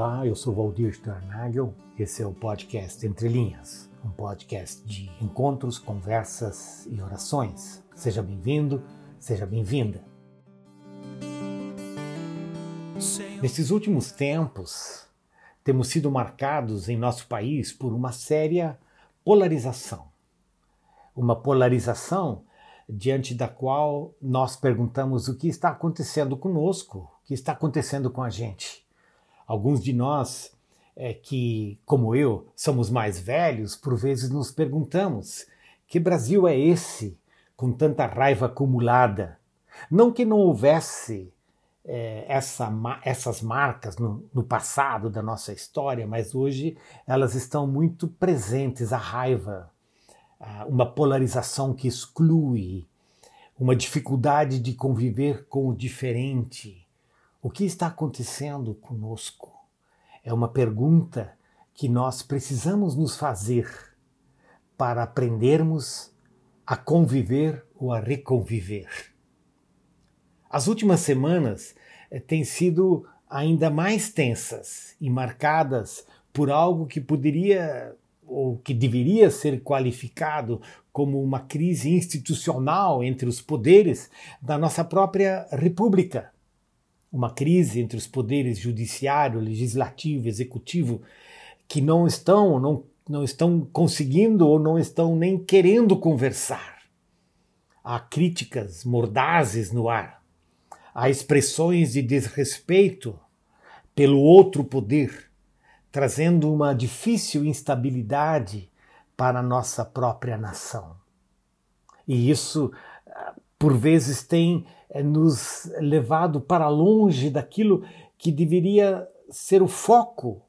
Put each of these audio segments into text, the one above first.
Olá, eu sou Valdir Sternagel. Esse é o podcast Entre Linhas, um podcast de encontros, conversas e orações. Seja bem-vindo, seja bem-vinda. Nesses últimos tempos, temos sido marcados em nosso país por uma séria polarização. Uma polarização diante da qual nós perguntamos o que está acontecendo conosco, o que está acontecendo com a gente. Alguns de nós é, que, como eu, somos mais velhos, por vezes nos perguntamos: que Brasil é esse com tanta raiva acumulada? Não que não houvesse é, essa, essas marcas no, no, passado da nossa história, mas hoje elas estão muito presentes a raiva, uma polarização que exclui, uma dificuldade de conviver com o diferente. O que está acontecendo conosco? É uma pergunta que nós precisamos nos fazer para aprendermos a conviver ou a reconviver. As últimas semanas eh, têm sido ainda mais tensas e marcadas por algo que poderia ou que deveria ser qualificado como uma crise institucional entre os poderes da nossa própria República. Uma crise entre os poderes judiciário, legislativo, executivo, que não estão, não, não estão conseguindo ou não estão nem querendo conversar. Há críticas mordazes no ar, há expressões de desrespeito pelo outro poder trazendo uma difícil instabilidade para a nossa própria nação. E isso, por vezes, tem eh, nos levado para longe daquilo que deveria ser o foco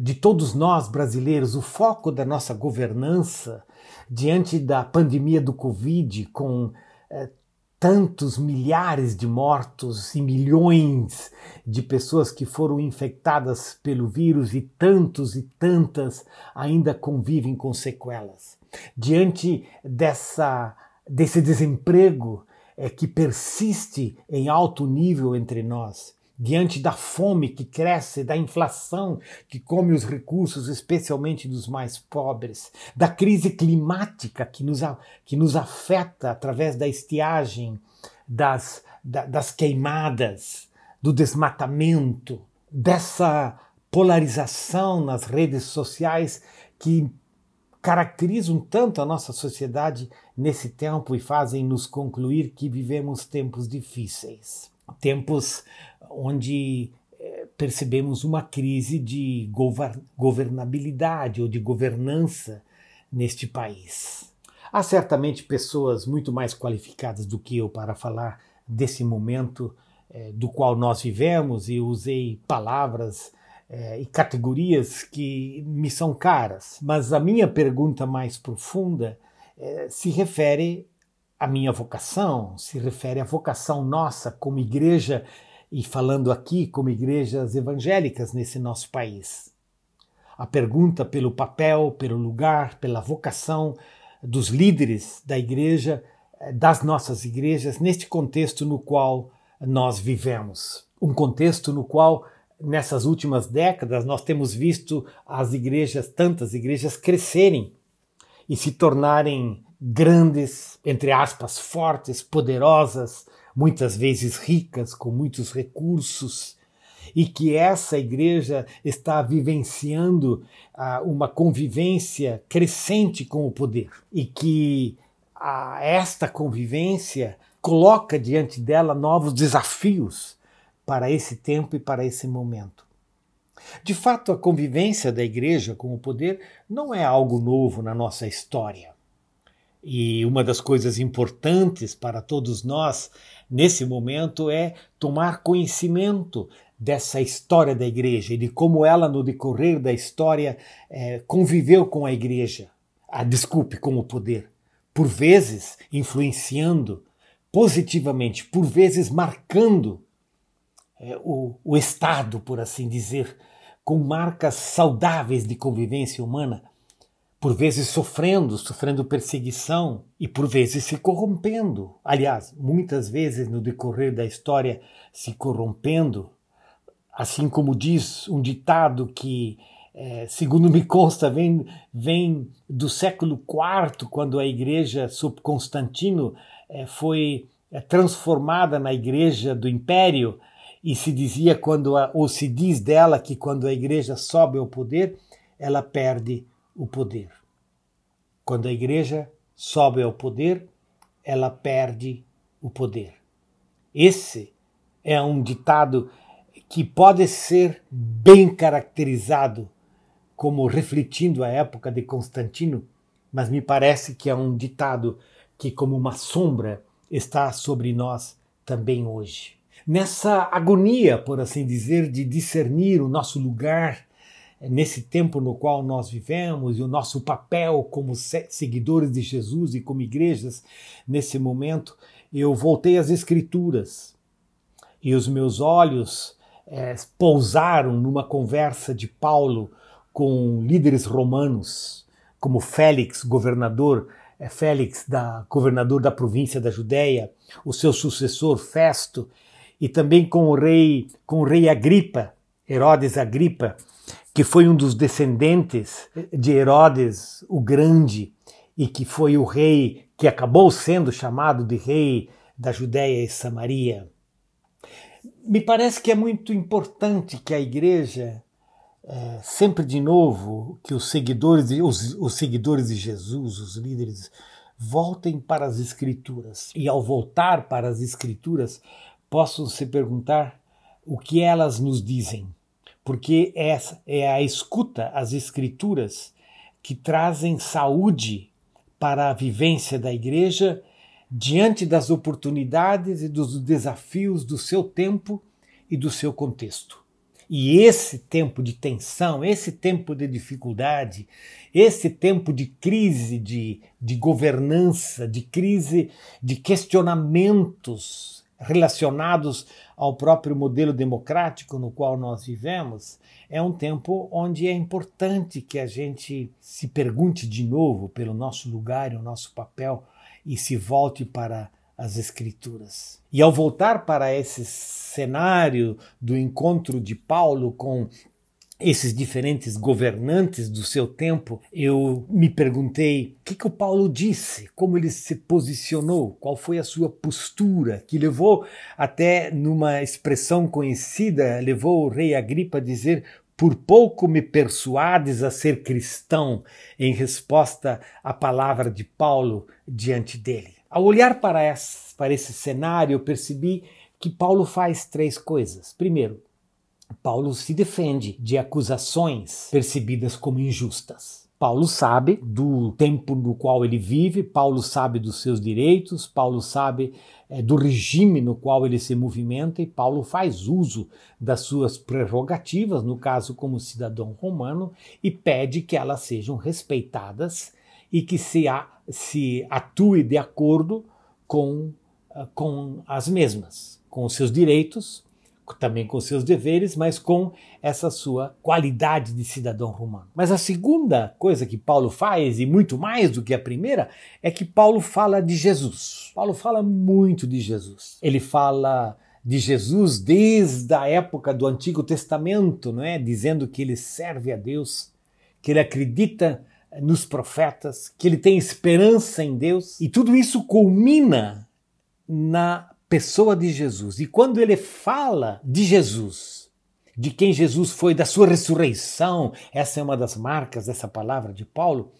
de todos nós brasileiros, o foco da nossa governança diante da pandemia do Covid, com eh, tantos milhares de mortos e milhões de pessoas que foram infectadas pelo vírus e tantos e tantas ainda convivem com sequelas. Diante dessa desse desemprego é, que persiste em alto nível entre nós, diante da fome que cresce, da inflação que come os recursos, especialmente dos mais pobres, da crise climática que nos, que nos afeta através da estiagem, das, das queimadas, do desmatamento, dessa polarização nas redes sociais que caracterizam tanto a nossa sociedade nesse tempo e fazem nos concluir que vivemos tempos difíceis tempos onde eh, percebemos uma crise de governabilidade ou de governança neste país. Há certamente pessoas muito mais qualificadas do que eu para falar desse momento eh, do qual nós vivemos e usei palavras eh, e categorias que me são caras, mas a minha pergunta mais profunda se refere à minha vocação, se refere à vocação nossa como igreja e falando aqui como igrejas evangélicas nesse nosso país. A pergunta pelo papel, pelo lugar, pela vocação dos líderes da igreja, eh, das nossas igrejas, neste contexto no qual nós vivemos. Um contexto no qual, nessas últimas décadas, nós temos visto as igrejas, tantas igrejas, crescerem e se tornarem grandes, entre aspas, fortes, poderosas, muitas vezes ricas, com muitos recursos, e que essa igreja está vivenciando ah, uma convivência crescente com o poder, e que ah, esta convivência coloca diante dela novos desafios para esse tempo e para esse momento. De fato, a convivência da igreja com o poder não é algo novo na nossa história. E uma das coisas importantes para todos nós nesse momento é tomar conhecimento dessa história da igreja e de como ela, no decorrer da história, é, conviveu com a igreja. Ah, desculpe, com o poder. Por vezes influenciando positivamente, por vezes marcando é, o, o Estado, por assim dizer, com marcas saudáveis de convivência humana por vezes sofrendo, sofrendo perseguição e por vezes se corrompendo. Aliás, muitas vezes no decorrer da história se corrompendo assim como diz um ditado que, é, segundo me consta, vem, vem do século IV, quando a igreja sob Constantino é, foi é, transformada na igreja do império, e se dizia quando a, ou se diz dela que quando a igreja sobe ao poder, ela perde o poder. Quando a igreja sobe ao poder, ela perde o poder. Esse é um ditado que pode ser bem caracterizado como refletindo a época de Constantino, mas me parece que é um ditado que, como uma sombra, está sobre nós também hoje. Nessa agonia, por assim dizer, de discernir o nosso lugar nesse tempo no qual nós vivemos e o nosso papel como seguidores de Jesus e como igrejas nesse momento, eu voltei às Escrituras e os meus olhos é, pousaram numa conversa de Paulo com líderes romanos, como Félix, governador é, Félix, da, governador da província da Judéia, o seu sucessor Festo, e também com o rei, com o rei Agripa, Herodes Agripa, que foi um dos descendentes de Herodes o Grande e que foi o rei que acabou sendo chamado de rei da Judéia e Samaria. Me parece que é muito importante que a igreja, é, sempre de novo, que os seguidores, os, os seguidores de Jesus, os líderes, voltem para as Escrituras. E ao voltar para as Escrituras, possam se perguntar o que elas nos dizem. Porque essa é a escuta às Escrituras que trazem saúde para a vivência da igreja diante das oportunidades e dos desafios do seu tempo e do seu contexto. E esse tempo de tensão, esse tempo de dificuldade, esse tempo de crise de, de governança, de crise de questionamentos relacionados ao próprio modelo democrático no qual nós vivemos, é um tempo onde é importante que a gente se pergunte de novo pelo nosso lugar e o nosso papel e se volte para as Escrituras. E ao voltar para esse cenário do encontro de Paulo com esses diferentes governantes do seu tempo, eu me perguntei o que, que o Paulo disse, como ele se posicionou, qual foi a sua postura, que levou até numa expressão conhecida, levou o rei Agripa a dizer: por pouco me persuades a ser cristão, em resposta à palavra de Paulo diante dele. Ao olhar para esse, para esse cenário, eu percebi que Paulo faz três coisas. Primeiro, Paulo se defende de acusações percebidas como injustas. Paulo sabe do tempo no qual ele vive, Paulo sabe dos seus direitos, Paulo sabe é, do regime no qual ele se movimenta e Paulo faz uso das suas prerrogativas, no caso como cidadão romano, e pede que elas sejam respeitadas e que se, a, se atue de acordo com, ah, com as mesmas, com os seus direitos, também com seus deveres, mas com essa sua qualidade de cidadão romano. Mas a segunda coisa que Paulo faz, e muito mais do que a primeira, é que Paulo fala de Jesus. Paulo fala muito de Jesus. Ele fala de Jesus desde a época do Antigo Testamento, não é? Dizendo que ele serve a Deus, que ele acredita nos profetas, que ele tem esperança em Deus, e tudo isso culmina na pessoa de Jesus. E quando ele fala de Jesus, de quem Jesus foi, da sua ressurreição, essa é uma das marcas dessa palavra de Paulo.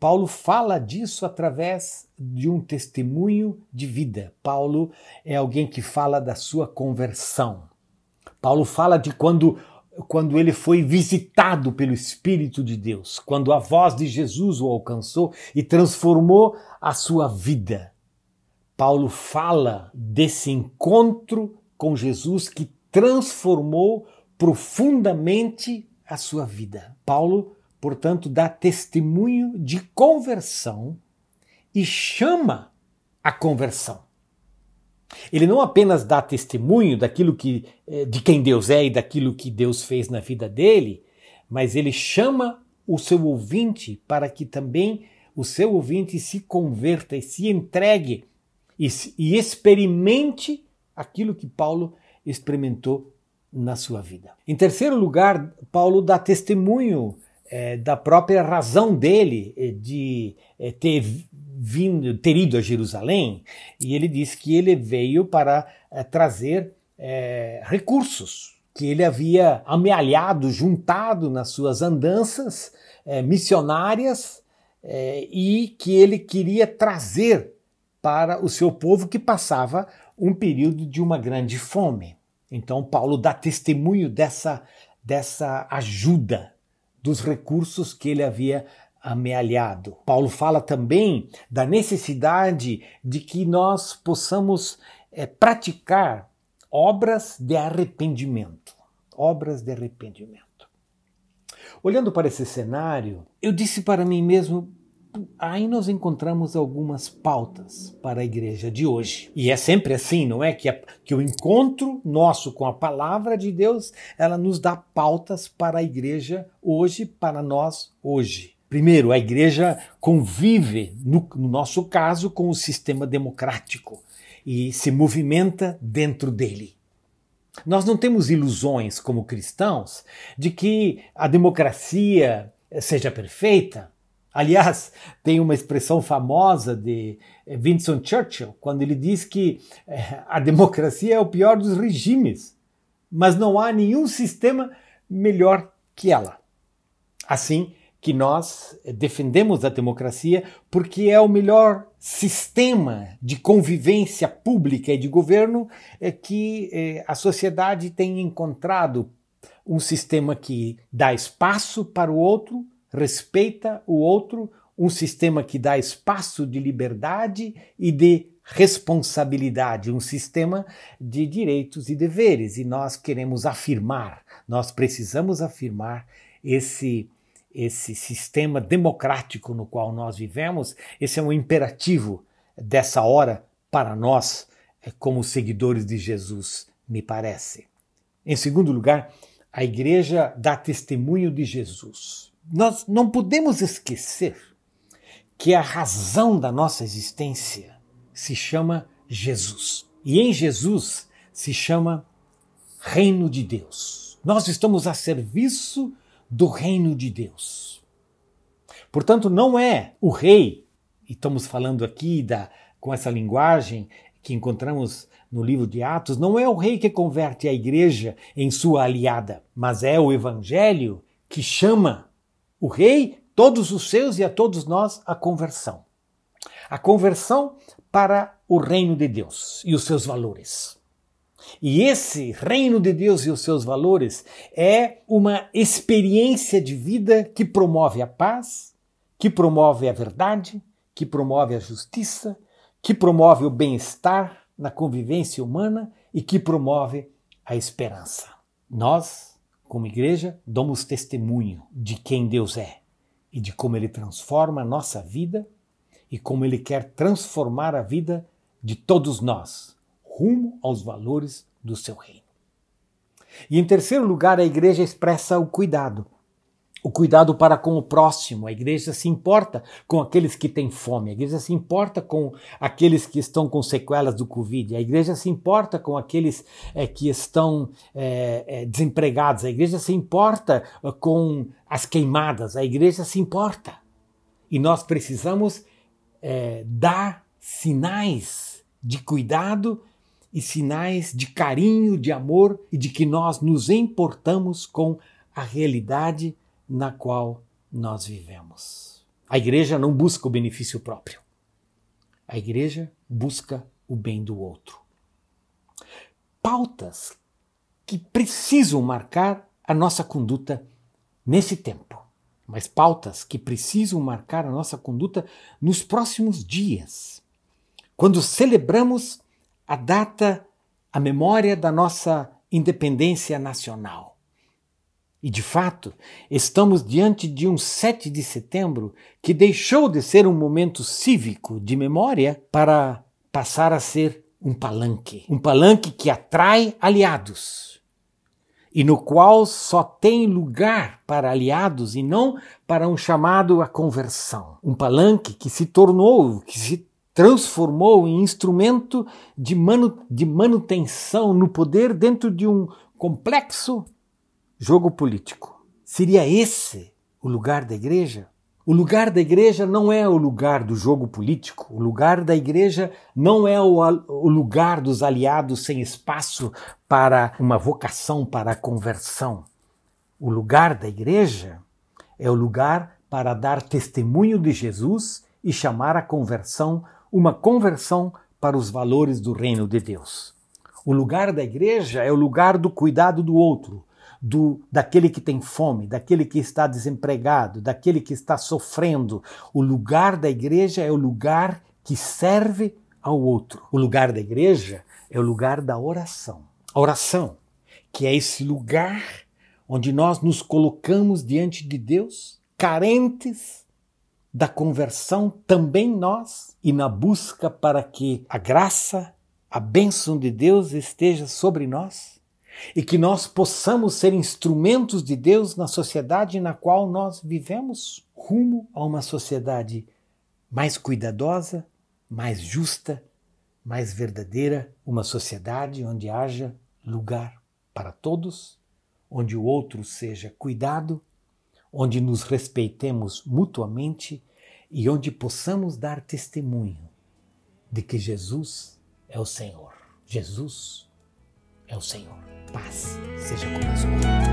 Paulo fala disso através de um testemunho de vida. Paulo é alguém que fala da sua conversão. Paulo fala de quando quando ele foi visitado pelo Espírito de Deus, quando a voz de Jesus o alcançou e transformou a sua vida. Paulo fala desse encontro com Jesus que transformou profundamente a sua vida. Paulo, portanto, dá testemunho de conversão e chama a conversão. Ele não apenas dá testemunho daquilo que eh, de quem Deus é e daquilo que Deus fez na vida dele, mas ele chama o seu ouvinte para que também o seu ouvinte se converta e se entregue e, e experimente aquilo que Paulo experimentou na sua vida. Em terceiro lugar, Paulo dá testemunho é, da própria razão dele é, de é, ter vindo, ter ido a Jerusalém, e ele diz que ele veio para trazer recursos que ele havia amealhado, juntado nas suas andanças missionárias e que ele queria trazer para o seu povo que passava um período de uma grande fome. Então, Paulo dá testemunho dessa, dessa ajuda, dos recursos que ele havia amealhado. Paulo fala também da necessidade de que nós possamos é, praticar obras de arrependimento. Obras de arrependimento. Olhando para esse cenário, eu disse para mim mesmo: aí nós encontramos algumas pautas para a igreja de hoje. E é sempre assim, não é? Que, a, que o encontro nosso com a palavra de Deus, ela nos dá pautas para a igreja hoje, para nós hoje. Primeiro, a igreja convive, no, no nosso caso, com o sistema democrático e se movimenta dentro dele. Nós não temos ilusões como cristãos de que a democracia seja perfeita, Aliás, tem uma expressão famosa de eh, Winston Churchill, quando ele diz que eh, a democracia é o pior dos regimes, mas não há nenhum sistema melhor que ela. Assim que nós eh, defendemos a democracia porque é o melhor sistema de convivência pública e de governo que a sociedade tem encontrado um sistema que dá espaço para o outro, respeita o outro, um sistema que dá espaço de liberdade e de responsabilidade, um sistema de direitos e deveres. E nós queremos afirmar, nós precisamos afirmar esse esse sistema democrático no qual nós vivemos, esse é um imperativo dessa hora para nós, eh, como seguidores de Jesus, me parece. Em segundo lugar, a igreja dá testemunho de Jesus nós não podemos esquecer que a razão da nossa existência se chama Jesus. E em Jesus se chama Reino de Deus. Nós estamos a serviço do Reino de Deus. Portanto, não é o rei, e estamos falando aqui da, com essa linguagem que encontramos no livro de Atos, não é o rei que converte a igreja em sua aliada, mas é o evangelho que chama o rei, todos os seus e a todos nós a conversão. A conversão para o reino de Deus e os seus valores. E esse reino de Deus e os seus valores é uma experiência de vida que promove a paz, que promove a verdade, que promove a justiça, que promove o bem-estar na convivência humana e que promove a esperança. Nós como igreja, damos testemunho de quem Deus é e de como Ele transforma a nossa vida e como Ele quer transformar a vida de todos nós rumo aos valores do seu reino. E em terceiro lugar, a igreja expressa o cuidado o cuidado para com o próximo. A igreja se importa com aqueles que têm fome, a igreja se importa com aqueles que estão com sequelas do Covid, a igreja se importa com aqueles é, que estão é, é, desempregados, a igreja se importa com as queimadas, a igreja se importa. E nós precisamos dar sinais de cuidado e sinais de carinho, de amor e de que nós nos importamos com a realidade na qual nós vivemos. A igreja não busca o benefício próprio. A igreja busca o bem do outro. Pautas que precisam marcar a nossa conduta nesse tempo, mas pautas que precisam marcar a nossa conduta nos próximos dias, quando celebramos a data, a memória da nossa independência nacional. E de fato, estamos diante de um 7 de setembro que deixou de ser um momento cívico de memória para passar a ser um palanque. Um palanque que atrai aliados e no qual só tem lugar para aliados e não para um chamado à conversão. Um palanque que se tornou, que se transformou em instrumento de, manu de manutenção no poder dentro de um complexo jogo político. Seria esse o lugar da igreja? O lugar da igreja não é o lugar do jogo político. O lugar da igreja não é o, o, lugar dos aliados sem espaço para uma vocação para a conversão. O lugar da igreja é o lugar para dar testemunho de Jesus e chamar a conversão uma conversão para os valores do reino de Deus. O lugar da igreja é o lugar do cuidado do outro, do daquele que tem fome, daquele que está desempregado, daquele que está sofrendo. O lugar da igreja é o lugar que serve ao outro. O lugar da igreja é o lugar da oração. A oração, que é esse lugar onde nós nos colocamos diante de Deus, carentes da conversão, também nós, e na busca para que a graça a bênção de Deus esteja sobre nós e que nós possamos ser instrumentos de Deus na sociedade na qual nós vivemos, rumo a uma sociedade mais cuidadosa, mais justa, mais verdadeira, uma sociedade onde haja lugar para todos, onde o outro seja cuidado, onde nos respeitemos mutuamente e onde possamos dar testemunho de que Jesus é o Senhor. Jesus é o Senhor. Paz seja conosco.